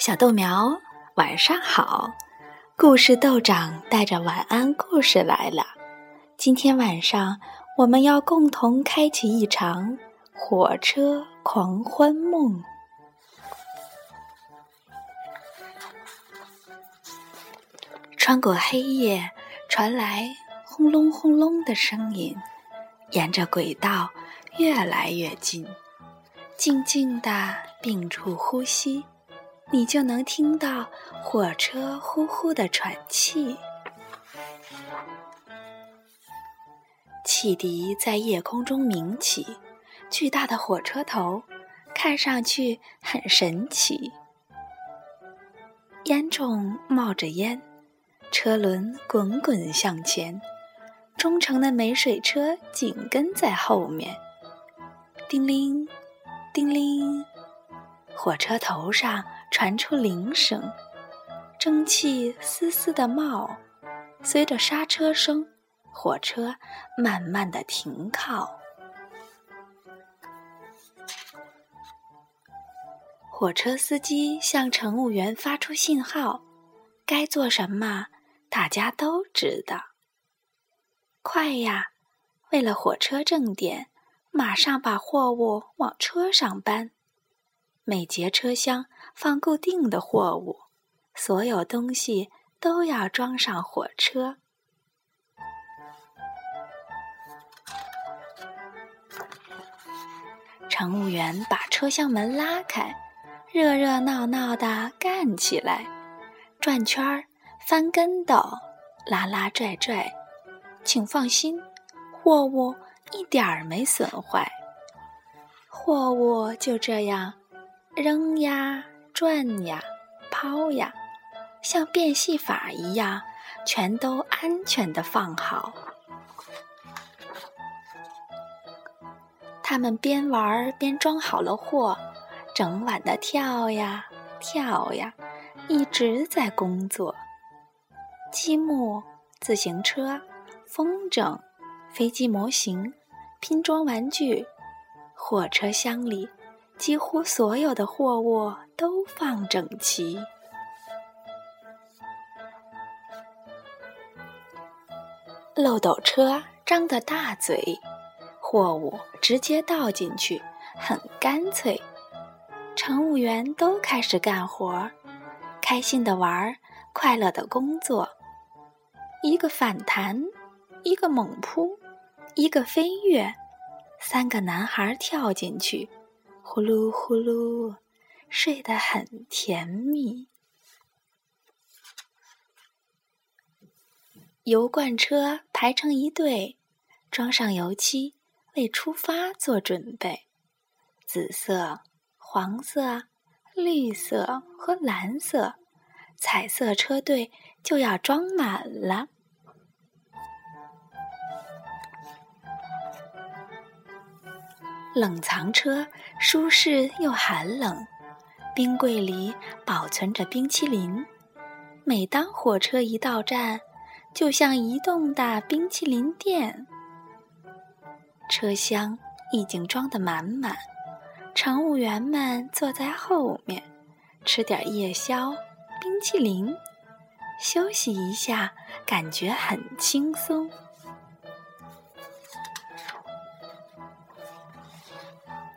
小豆苗，晚上好！故事豆长带着晚安故事来了。今天晚上，我们要共同开启一场火车狂欢梦。穿过黑夜，传来轰隆轰隆的声音，沿着轨道越来越近，静静的屏住呼吸。你就能听到火车呼呼的喘气，汽笛在夜空中鸣起，巨大的火车头看上去很神奇，烟囱冒着烟，车轮滚滚向前，忠诚的煤水车紧跟在后面，叮铃，叮铃，火车头上。传出铃声，蒸汽丝丝的冒，随着刹车声，火车慢慢的停靠。火车司机向乘务员发出信号，该做什么，大家都知道。快呀！为了火车正点，马上把货物往车上搬。每节车厢放固定的货物，所有东西都要装上火车。乘务员把车厢门拉开，热热闹闹的干起来，转圈儿、翻跟斗、拉拉拽拽。请放心，货物一点儿没损坏。货物就这样。扔呀，转呀，抛呀，像变戏法一样，全都安全的放好。他们边玩边装好了货，整晚的跳呀跳呀，一直在工作。积木、自行车、风筝、飞机模型、拼装玩具，火车厢里。几乎所有的货物都放整齐。漏斗车张得大嘴，货物直接倒进去，很干脆。乘务员都开始干活，开心的玩，快乐的工作。一个反弹，一个猛扑，一个飞跃，三个男孩跳进去。呼噜呼噜，睡得很甜蜜。油罐车排成一队，装上油漆，为出发做准备。紫色、黄色、绿色和蓝色，彩色车队就要装满了。冷藏车舒适又寒冷，冰柜里保存着冰淇淋。每当火车一到站，就像移动的冰淇淋店。车厢已经装得满满，乘务员们坐在后面，吃点夜宵、冰淇淋，休息一下，感觉很轻松。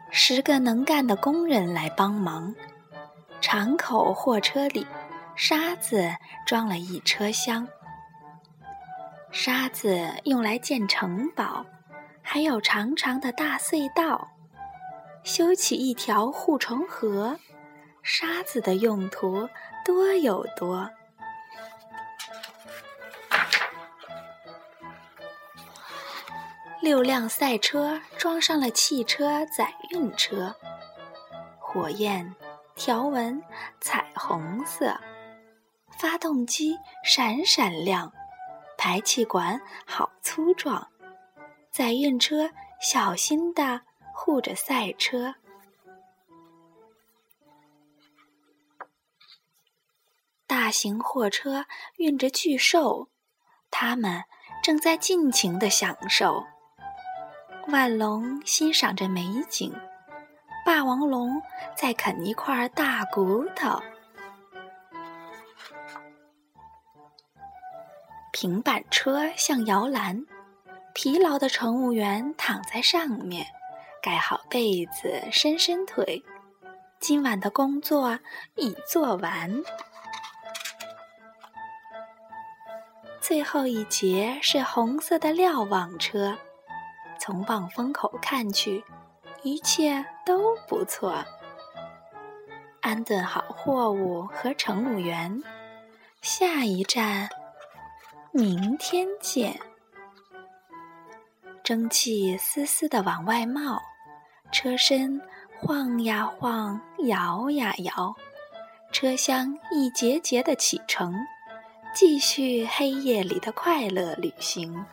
十个能干的工人来帮忙。敞口货车里，沙子装了一车厢。沙子用来建城堡，还有长长的大隧道，修起一条护城河。沙子的用途多有多。六辆赛车装上了汽车载运车，火焰、条纹、彩虹色，发动机闪闪亮，排气管好粗壮，载运车小心地护着赛车。大型货车运着巨兽，它们正在尽情地享受。万龙欣赏着美景，霸王龙在啃一块大骨头。平板车像摇篮。疲劳的乘务员躺在上面。盖好被子伸伸腿。今晚的工作已做完。最后一节是红色的瞭望车。从望风口看去一切都不错。安顿好货物和乘务员，下一站，明天见。蒸汽丝丝的往外冒，车身。晃呀晃，摇呀摇，车厢一节节的启程，继续黑夜里的快乐旅行。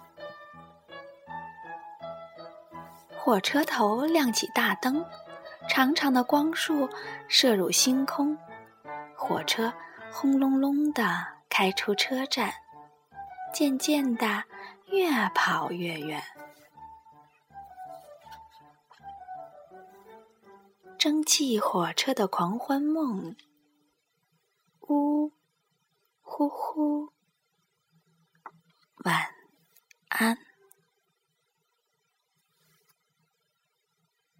火车头亮起大灯，长长的光束射入星空，火车轰隆隆的开出车站，渐渐的越跑越远。蒸汽火车的狂欢梦，呜呼呼，晚安。